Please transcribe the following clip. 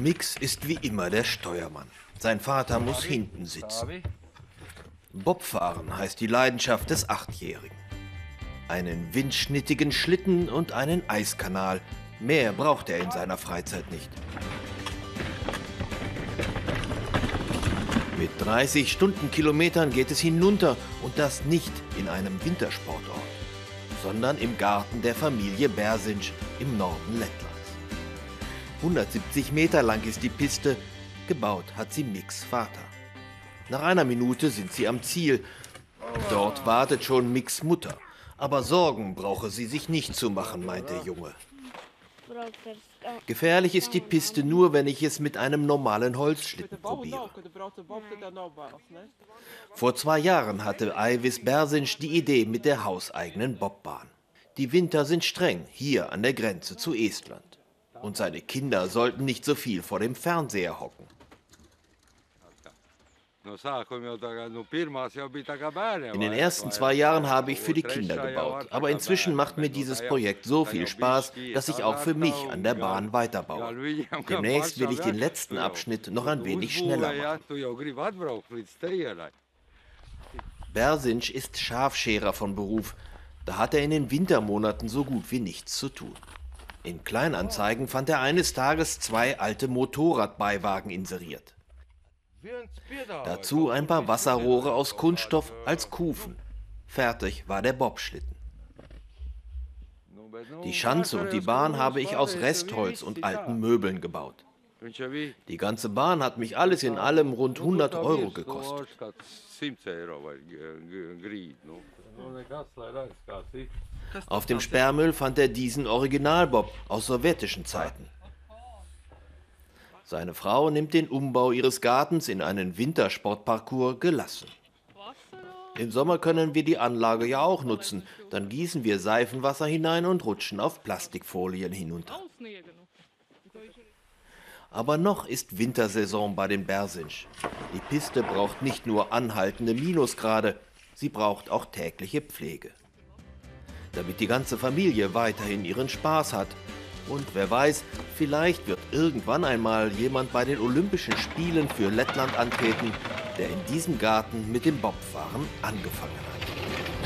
Mix ist wie immer der Steuermann. Sein Vater muss hinten sitzen. Bobfahren heißt die Leidenschaft des Achtjährigen. Einen windschnittigen Schlitten und einen Eiskanal. Mehr braucht er in seiner Freizeit nicht. Mit 30 Stundenkilometern geht es hinunter und das nicht in einem Wintersportort, sondern im Garten der Familie Bersinsch im Norden Lettlands. 170 Meter lang ist die Piste, gebaut hat sie Micks Vater. Nach einer Minute sind sie am Ziel. Dort wartet schon Micks Mutter. Aber Sorgen brauche sie sich nicht zu machen, meint der Junge. Gefährlich ist die Piste nur, wenn ich es mit einem normalen Holzschlitten probiere. Vor zwei Jahren hatte Eivis Bersinsch die Idee mit der hauseigenen Bobbahn. Die Winter sind streng, hier an der Grenze zu Estland. Und seine Kinder sollten nicht so viel vor dem Fernseher hocken. In den ersten zwei Jahren habe ich für die Kinder gebaut, aber inzwischen macht mir dieses Projekt so viel Spaß, dass ich auch für mich an der Bahn weiterbaue. Demnächst will ich den letzten Abschnitt noch ein wenig schneller machen. Bersinsch ist Schafscherer von Beruf. Da hat er in den Wintermonaten so gut wie nichts zu tun. In Kleinanzeigen fand er eines Tages zwei alte Motorradbeiwagen inseriert. Dazu ein paar Wasserrohre aus Kunststoff als Kufen. Fertig war der Bobschlitten. Die Schanze und die Bahn habe ich aus Restholz und alten Möbeln gebaut. Die ganze Bahn hat mich alles in allem rund 100 Euro gekostet. Auf dem Sperrmüll fand er diesen Originalbob aus sowjetischen Zeiten. Seine Frau nimmt den Umbau ihres Gartens in einen Wintersportparcours gelassen. Im Sommer können wir die Anlage ja auch nutzen. Dann gießen wir Seifenwasser hinein und rutschen auf Plastikfolien hinunter. Aber noch ist Wintersaison bei den Bersinsch. Die Piste braucht nicht nur anhaltende Minusgrade, sie braucht auch tägliche Pflege. Damit die ganze Familie weiterhin ihren Spaß hat, und wer weiß, vielleicht wird irgendwann einmal jemand bei den Olympischen Spielen für Lettland antreten, der in diesem Garten mit dem Bobfahren angefangen hat.